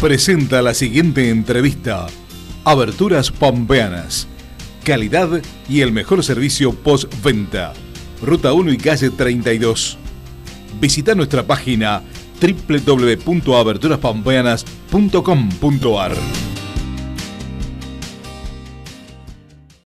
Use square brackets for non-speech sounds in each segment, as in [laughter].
presenta la siguiente entrevista. Aberturas Pampeanas. Calidad y el mejor servicio postventa. Ruta 1 y calle 32. Visita nuestra página www.aberturaspampeanas.com.ar.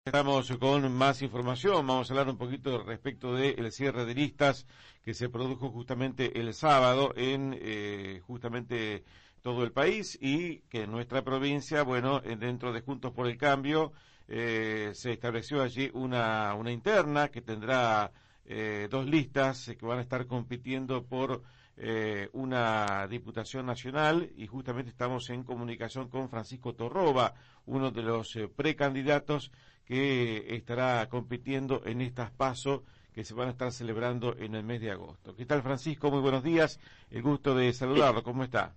Estamos con más información. Vamos a hablar un poquito respecto del cierre de listas que se produjo justamente el sábado en eh, justamente todo el país y que en nuestra provincia, bueno, dentro de Juntos por el Cambio, eh, se estableció allí una, una interna que tendrá eh, dos listas que van a estar compitiendo por una diputación nacional y justamente estamos en comunicación con Francisco Torroba, uno de los precandidatos que estará compitiendo en estas pasos que se van a estar celebrando en el mes de agosto. ¿Qué tal, Francisco? Muy buenos días. El gusto de saludarlo. ¿Cómo está?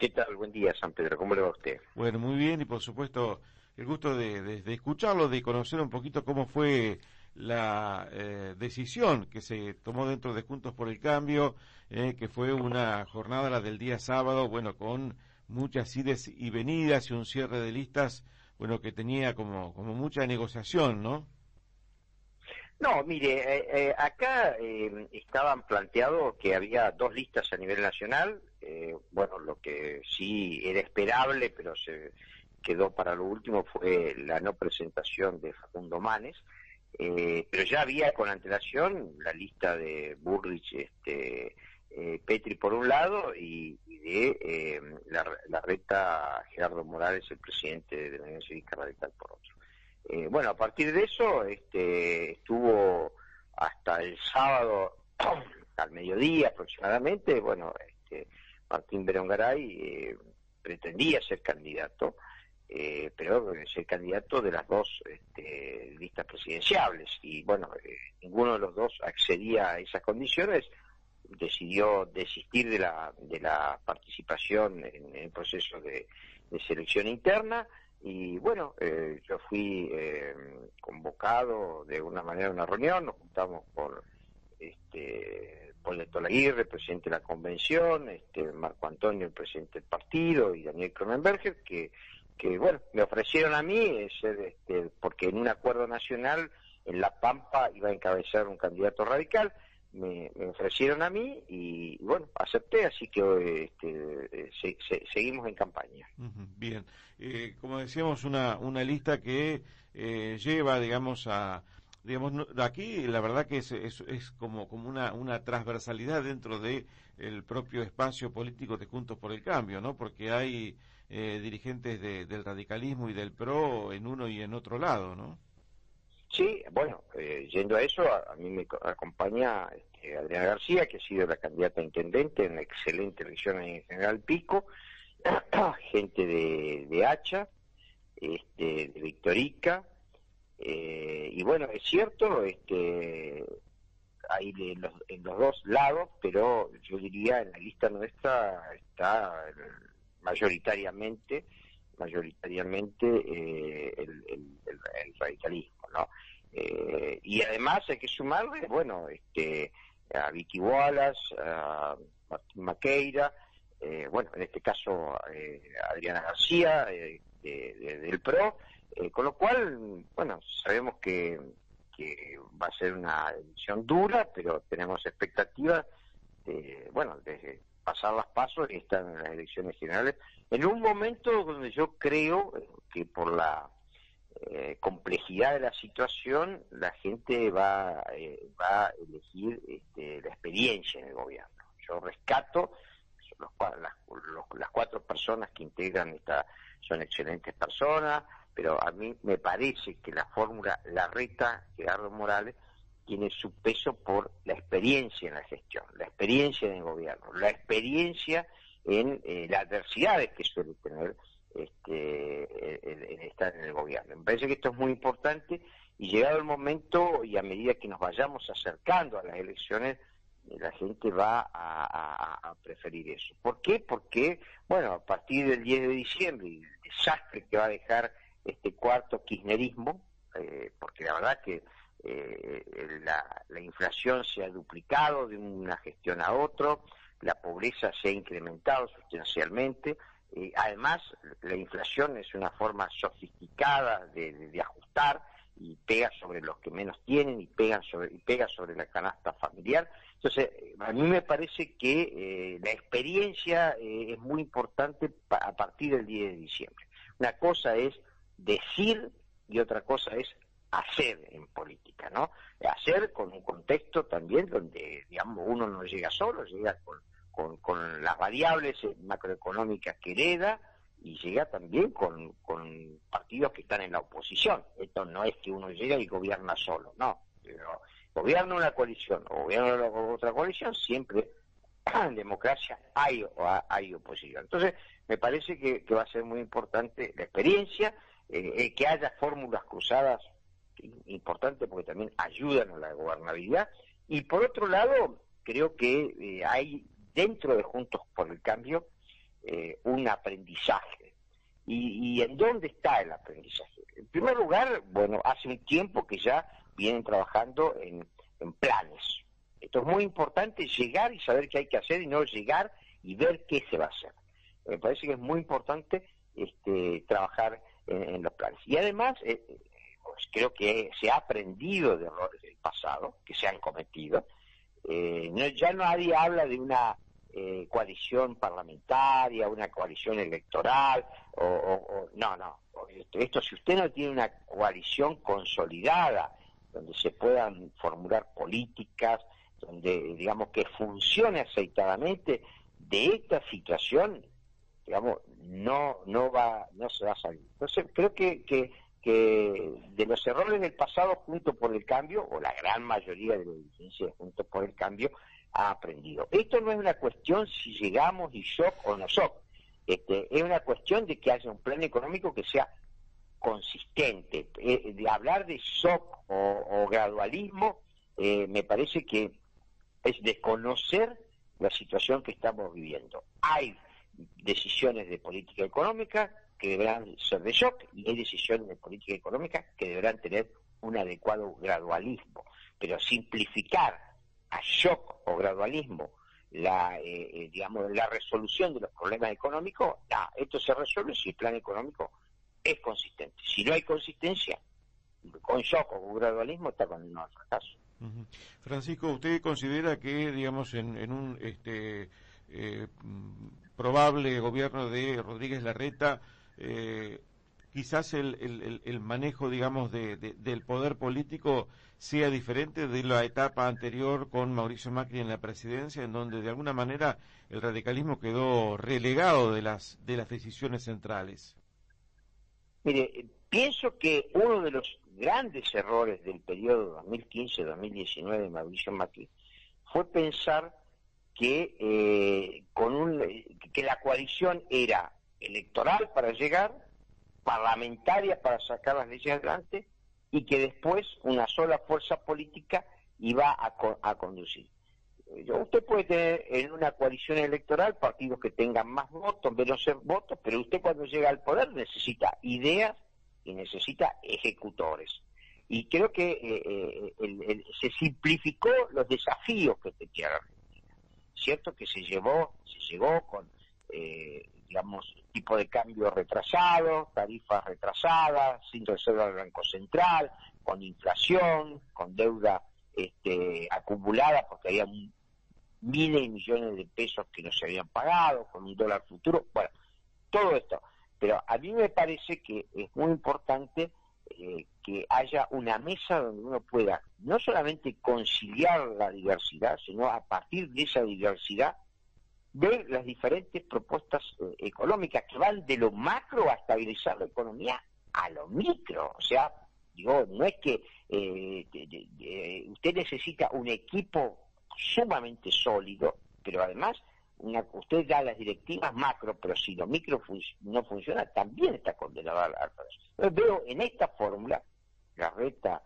¿Qué tal? Buen día, San Pedro. ¿Cómo le va a usted? Bueno, muy bien y por supuesto el gusto de, escucharlo, de conocer un poquito cómo fue la eh, decisión que se tomó dentro de Juntos por el Cambio, eh, que fue una jornada la del día sábado, bueno, con muchas idas y venidas y un cierre de listas bueno, que tenía como, como mucha negociación, ¿no? No, mire, eh, eh, acá eh, estaban planteados que había dos listas a nivel nacional, bueno, lo que sí era esperable, pero se quedó para lo último fue la no presentación de Facundo Manes, pero ya había con antelación la lista de Burrich, este, eh, Petri por un lado y, de eh, la, la, reta Gerardo Morales, el presidente de la Unión Cívica Radical por otro. Eh, bueno, a partir de eso este, estuvo hasta el sábado [clears throat] al mediodía aproximadamente, bueno, Martín Berongaray pretendía ser candidato, pero ser candidato de las dos este, listas presidenciables. Y bueno, ninguno de los dos accedía a esas condiciones. Decidió desistir de la, de la participación en, el proceso de, selección interna. Y bueno, eh, yo fui eh, convocado de una manera a una reunión, nos juntamos con este, Paul Aguirre, presidente de la convención, este, Marco Antonio, el presidente del partido, y Daniel Cronenberger, que, que bueno, me ofrecieron a mí, ser, este, porque en un acuerdo nacional en La Pampa iba a encabezar un candidato radical, me, ofrecieron a mí y, bueno, acepté, así que este, seguimos en campaña. bien, eh, como decíamos, una, una lista que eh, lleva, digamos, a... Digamos, aquí la verdad que es, es, como, como una, una transversalidad dentro de el propio espacio político de Juntos por el Cambio, ¿no? Porque hay eh, dirigentes del radicalismo y del PRO en uno y en otro lado, ¿no? Sí, bueno, eh, yendo a eso, a, mí me acompaña este, Adriana García, que ha sido la candidata a intendente en una excelente elección en General Pico, [clears throat] gente de, de Hacha, este, de Victorica, eh, y bueno, es cierto, este, hay en los, en los dos lados, pero yo diría en la lista nuestra está mayoritariamente mayoritariamente eh, el, radicalismo, ¿no? Eh, y además hay que sumarle, bueno, este, a Vicky Wallace, a Martín Maqueira, eh, bueno, en este caso Adriana García del PRO, con lo cual, bueno, sabemos que, va a ser una elección dura, pero tenemos expectativas de, bueno, de pasar las pasos y estar en las elecciones generales, en un momento donde yo creo que por la eh, complejidad de la situación, la gente va, eh, va a elegir este, la experiencia en el gobierno. Yo rescato, los, las, las cuatro personas que integran esta son excelentes personas, pero a mí me parece que la fórmula Larreta, Gerardo Morales, tiene su peso por la experiencia en la gestión, la experiencia en el gobierno, la experiencia en eh, las adversidades que suele tener este, estar en el gobierno. Me parece que esto es muy importante y llegado el momento y a medida que nos vayamos acercando a las elecciones, eh, la gente va a, preferir eso. ¿Por qué? Porque, bueno, a partir del 10 de diciembre y el desastre que va a dejar este cuarto kirchnerismo, eh, porque la verdad que eh, la, la, inflación se ha duplicado de una gestión a otra, la pobreza se ha incrementado sustancialmente, Eh, además, la inflación es una forma sofisticada de, ajustar y pega sobre los que menos tienen y, pegan sobre, y pega sobre la canasta familiar. Entonces, a mí me parece que eh, la experiencia eh, es muy importante a partir del 10 de diciembre. Una cosa es decir y otra cosa es hacer en política, ¿no? Hacer con un contexto también donde, digamos, uno no llega solo, llega con con, las variables macroeconómicas que hereda y llega también con, partidos que están en la oposición. Esto no es que uno llega y gobierna solo, no. Pero gobierna una coalición o gobierna otra coalición, siempre en democracia hay, hay oposición. Entonces, me parece que, va a ser muy importante la experiencia, eh, que haya fórmulas cruzadas importantes porque también ayudan a la gobernabilidad. Y por otro lado, creo que eh, hay dentro de Juntos por el Cambio eh, un aprendizaje. Y, en dónde está el aprendizaje? En primer lugar, bueno, hace un tiempo que ya vienen trabajando en, planes. Esto es muy importante, llegar y saber qué hay que hacer y no llegar y ver qué se va a hacer. Me parece que es muy importante este, trabajar en, los planes. Y además, eh, pues creo que se ha aprendido de errores del pasado que se han cometido. Eh, no, ya nadie habla de una eh, coalición parlamentaria, una coalición electoral, o, no, no. Esto, si usted no tiene una coalición consolidada, donde se puedan formular políticas, donde, digamos, que funcione aceitadamente, de esta situación, digamos, no, no va, no se va a salir. Entonces, creo que, que, que de los errores del pasado, junto por el cambio, o la gran mayoría de los dirigencia junto por el cambio, ha aprendido. Esto no es una cuestión si llegamos y shock o no shock. Este, es una cuestión de que haya un plan económico que sea consistente. Eh, de hablar de shock o, gradualismo eh, me parece que es desconocer la situación que estamos viviendo. Hay decisiones de política económica que deberán ser de shock y hay decisiones de política económica que deberán tener un adecuado gradualismo. Pero simplificar a shock o gradualismo la eh, eh, digamos la resolución de los problemas económicos, esto se resuelve si el plan económico es consistente. Si no hay consistencia, con shock o gradualismo está condenado al fracaso. Francisco, ¿usted considera que, digamos, en, un este, eh, probable gobierno de Rodríguez Larreta, quizás el, el, manejo, digamos, de, del poder político sea diferente de la etapa anterior con Mauricio Macri en la presidencia, en donde de alguna manera el radicalismo quedó relegado de las, de las decisiones centrales. Mire, pienso que uno de los grandes errores del periodo 2015-2019 de Mauricio Macri fue pensar que, eh, con un, que la coalición era electoral para llegar, parlamentaria para sacar las leyes adelante y que después una sola fuerza política iba a, conducir. Eh, usted puede tener en una coalición electoral partidos que tengan más votos, menos votos, pero usted cuando llega al poder necesita ideas y necesita ejecutores. Y creo que eh, eh, se simplificó los desafíos que la Argentina. Cierto que se llevó, se llegó con digamos, tipo de cambio retrasado, tarifas retrasadas, sin reserva del Banco Central, con inflación, con deuda este, acumulada porque había miles y millones de pesos que no se habían pagado, con un dólar futuro, bueno, todo esto. Pero a mí me parece que es muy importante eh, que haya una mesa donde uno pueda no solamente conciliar la diversidad, sino a partir de esa diversidad ver las diferentes propuestas eh, económicas que van de lo macro a estabilizar la economía a lo micro. O sea, digo, no es que eh, usted necesita un equipo sumamente sólido, pero además una, usted da las directivas macro, pero si lo micro no funciona, también está condenado al Entonces veo en esta fórmula, la reta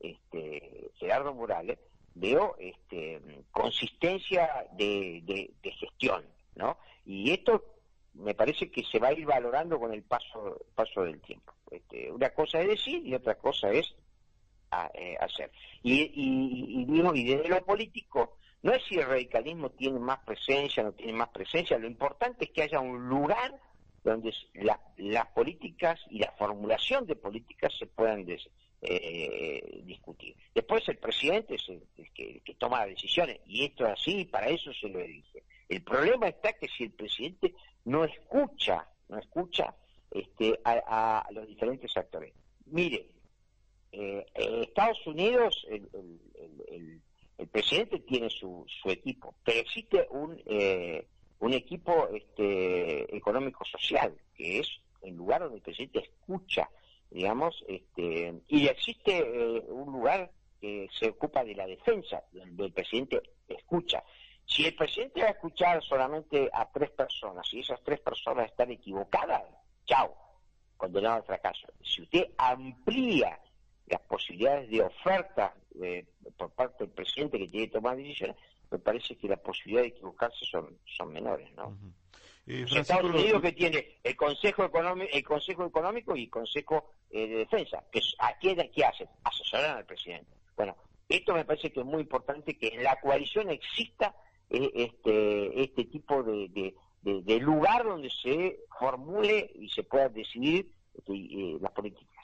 este, Gerardo Morales, veo este, consistencia de, gestión, ¿no? Y esto me parece que se va a ir valorando con el paso, paso del tiempo. Este, una cosa es decir y otra cosa es eh, hacer. Y, y, y, y desde lo político, no es si el radicalismo tiene más presencia no tiene más presencia, lo importante es que haya un lugar donde las políticas y la formulación de políticas se puedan eh, discutir. Después el presidente es el, que, toma las decisiones, y esto es así, para eso se lo dice. El problema está que si el presidente no escucha, no escucha este, a, los diferentes actores. Mire, eh, Estados Unidos, el, presidente tiene su, su, equipo, pero existe un, eh, un equipo este, económico-social, que es el lugar donde el presidente escucha, digamos, este, y existe eh, un lugar que se ocupa de la defensa, donde el presidente escucha. Si el presidente va a escuchar solamente a tres personas y esas tres personas están equivocadas, chao, condenado al fracaso. Si usted amplía las posibilidades de oferta eh, por parte del presidente que tiene que tomar decisiones, me parece que las posibilidades de equivocarse son, son menores, ¿no? Eh, Estados Unidos que tiene el Consejo Económico, el Consejo Económico y el Consejo eh, de Defensa, que ¿a qué, hacen? Asesoran al presidente. Bueno, esto me parece que es muy importante que en la coalición exista eh, este, este tipo de, de, lugar donde se formule y se pueda decidir este, las políticas.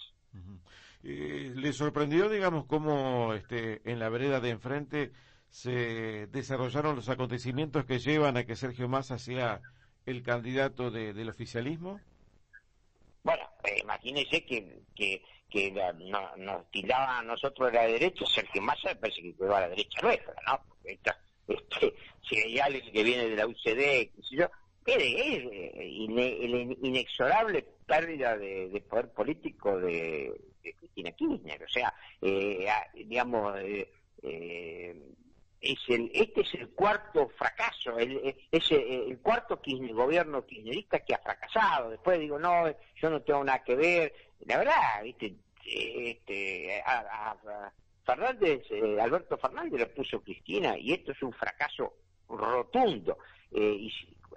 ¿Le sorprendió, digamos, cómo este, en la vereda de enfrente se desarrollaron los acontecimientos que llevan a que Sergio Massa sea el candidato del oficialismo? Bueno, eh, imagínese que, que, que nos tiraban a nosotros de la derecha, Sergio Massa parece que quedó a la derecha nuestra, ¿no? Esta, este, [laughs] si hay alguien que viene de la UCD, qué sé yo, mire, es eh, inexorable pérdida de, poder político de, Cristina Kirchner, o sea, eh, digamos, eh, es el, este es el cuarto fracaso, el, es el, cuarto gobierno kirchnerista que ha fracasado. Después digo, no, yo no tengo nada que ver. La verdad, ¿viste? Este, a, Fernández, eh, Alberto Fernández le puso Cristina y esto es un fracaso rotundo. Eh, y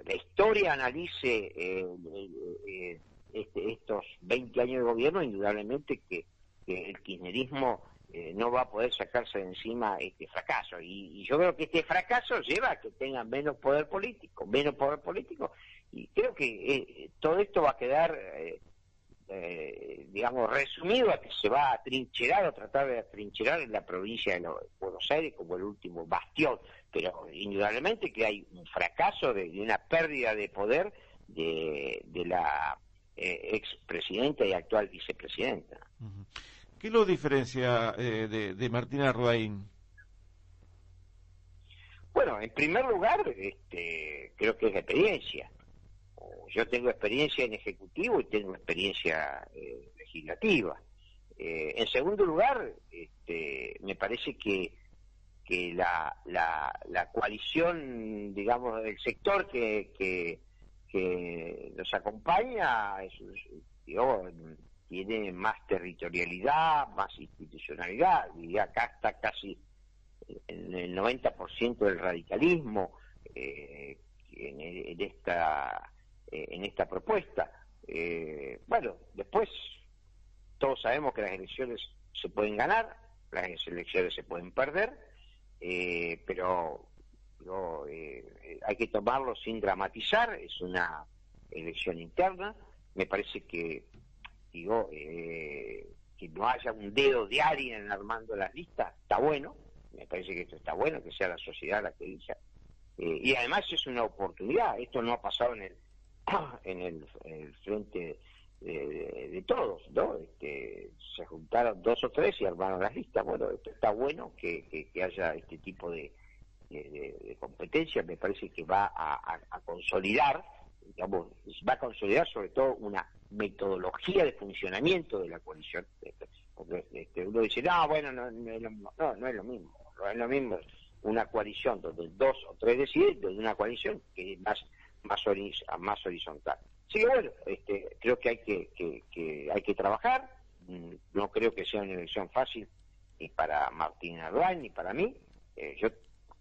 la historia analice eh, este, estos 20 años de gobierno, indudablemente que, el kirchnerismo eh, no va a poder sacarse de encima este fracaso. Y, yo creo que este fracaso lleva a que tengan menos poder político, menos poder político, y creo que eh, todo esto va a quedar, eh, digamos, resumido a que se va a trincherar o tratar de trincherar en la provincia de Buenos Aires como el último bastión, pero indudablemente que hay un fracaso de, una pérdida de poder de, la expresidenta y actual vicepresidenta. ¿Qué lo diferencia eh, de, Martina Roaín? Bueno, en primer lugar, este, creo que es la experiencia. Yo tengo experiencia en ejecutivo y tengo experiencia eh, legislativa. Eh, en segundo lugar, este, me parece que, que la, la, coalición, digamos, del sector que, que, que nos acompaña, tiene más territorialidad, más institucionalidad, y acá está casi el 90% del radicalismo eh, en, esta eh, en esta propuesta. Eh, bueno, después todos sabemos que las elecciones se pueden ganar, las elecciones se pueden perder, pero hay que tomarlo sin dramatizar, es una elección interna, me parece que digo, eh, que no haya un dedo de alguien armando las listas, está bueno, me parece que esto está bueno, que sea la sociedad la que elija. Eh, y además es una oportunidad, esto no ha pasado en el, [clears throat] en el, frente de, todos, ¿no? Este, se juntaron dos o tres y armaron las listas, bueno, esto está bueno que, haya este tipo de, de, competencia, me parece que va a consolidar digamos, va a consolidar sobre todo una metodología de funcionamiento de la coalición. Porque este, uno dice, no, bueno, no, es lo. No, no es lo mismo. No es lo mismo una coalición donde dos o tres deciden, de una coalición que es más, más, más horizontal. Sí, bueno, este, creo que hay que, que, hay que trabajar. Mm, no creo que sea una elección fácil ni para Martín Arduán ni para mí. Eh, yo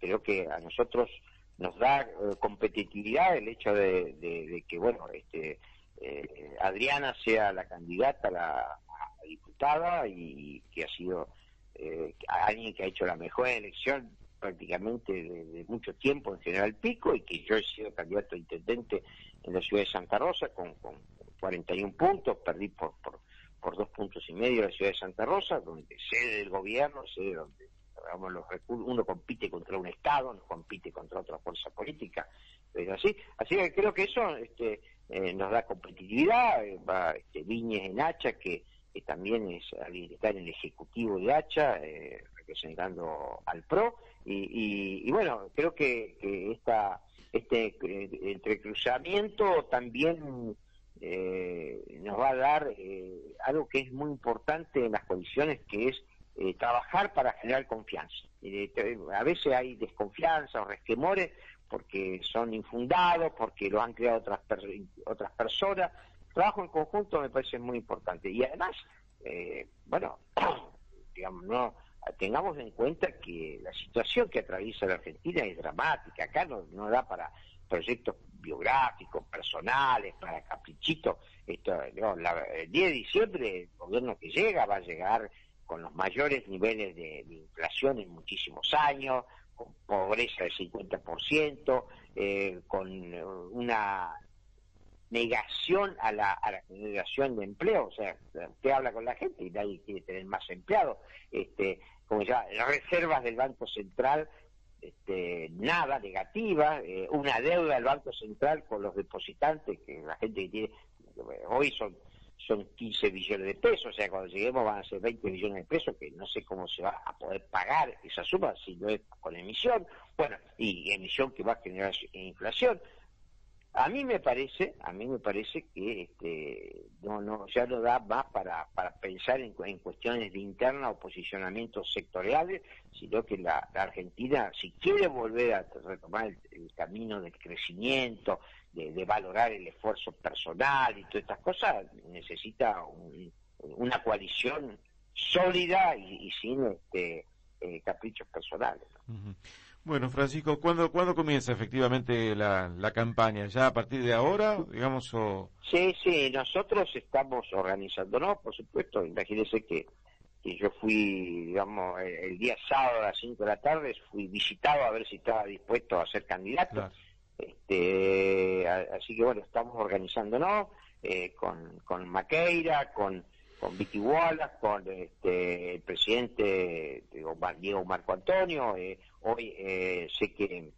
creo que a nosotros nos da eh, competitividad el hecho de, que, bueno, este, eh, Adriana sea la candidata a la diputada y, que ha sido eh, alguien que ha hecho la mejor elección prácticamente de, mucho tiempo en General Pico y que yo he sido candidato a intendente en la ciudad de Santa Rosa con, con 41 puntos, perdí por, por, por dos puntos y medio la ciudad de Santa Rosa, donde sede del gobierno, sede donde digamos, los uno compite contra un Estado, no compite contra otra fuerza política, es así. Así que creo que eso este, eh, nos da competitividad, eh, va este, Viñez en Hacha, que, también es alguien que está en el ejecutivo de Hacha, eh, representando al PRO, y, bueno, creo que, que esta, este entrecruzamiento también nos va a dar algo que es muy importante en las condiciones, que es trabajar para generar confianza. a veces hay desconfianza o resquemores, porque son infundados, porque lo han creado otras, otras personas. trabajo en conjunto me parece muy importante. Y además, eh, bueno, [coughs] digamos, no tengamos en cuenta que la situación que atraviesa la Argentina es dramática. Acá no, no da para proyectos biográficos, personales, para caprichitos. Esto, el 10 de diciembre el gobierno que llega va a llegar con los mayores niveles de inflación en muchísimos años, con pobreza del 50%, eh, con eh, una negación a la, a la generación de empleo, o sea, usted habla con la gente y nadie quiere tener más empleados, este, como ya, reservas del Banco Central, este, nada negativa, eh, una deuda del Banco Central con los depositantes, que la gente que tiene, hoy son son 15 billones de pesos, o sea, cuando lleguemos van a ser 20 billones de pesos, que no sé cómo se va a poder pagar esa suma si no es con emisión, bueno, y emisión que va a generar inflación. A mí me parece, a mí me parece que este, no, no, ya no da más para, para pensar en, cuestiones de interna o posicionamientos sectoriales, sino que la, Argentina, si quiere volver a retomar el camino del crecimiento, de, valorar el esfuerzo personal y todas estas cosas, necesita una coalición sólida y, sin este, eh, caprichos personales. Bueno, Francisco, ¿cuándo, ¿cuándo comienza efectivamente la, la campaña? ¿Ya a partir de ahora, digamos? O... Sí, sí, nosotros estamos organizándonos, por supuesto. Imagínense que, que yo fui, digamos, el, día sábado a las 5 de la tarde, fui visitado a ver si estaba dispuesto a ser candidato. Este, así que bueno, estamos organizándonos eh, con, con Maqueira, con, con Vicky Wallace, con este, el presidente Diego Marco Antonio. Eh, hoy eh, sé que,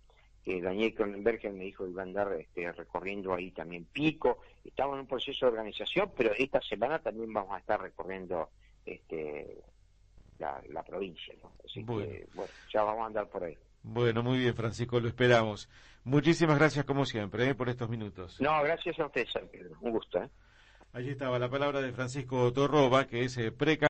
que Daniel Cronenberger me dijo que iba a andar este, recorriendo ahí también Pico. Estamos en un proceso de organización, pero esta semana también vamos a estar recorriendo este, la, la provincia. Así que bueno, ya vamos a andar por ahí. Bueno, muy bien, Francisco, lo esperamos. Muchísimas gracias, como siempre, ¿eh? por estos minutos. No, gracias a usted, San Pedro. Un gusto. ¿eh? Allí estaba la palabra de Francisco Torroba, que es eh, preca.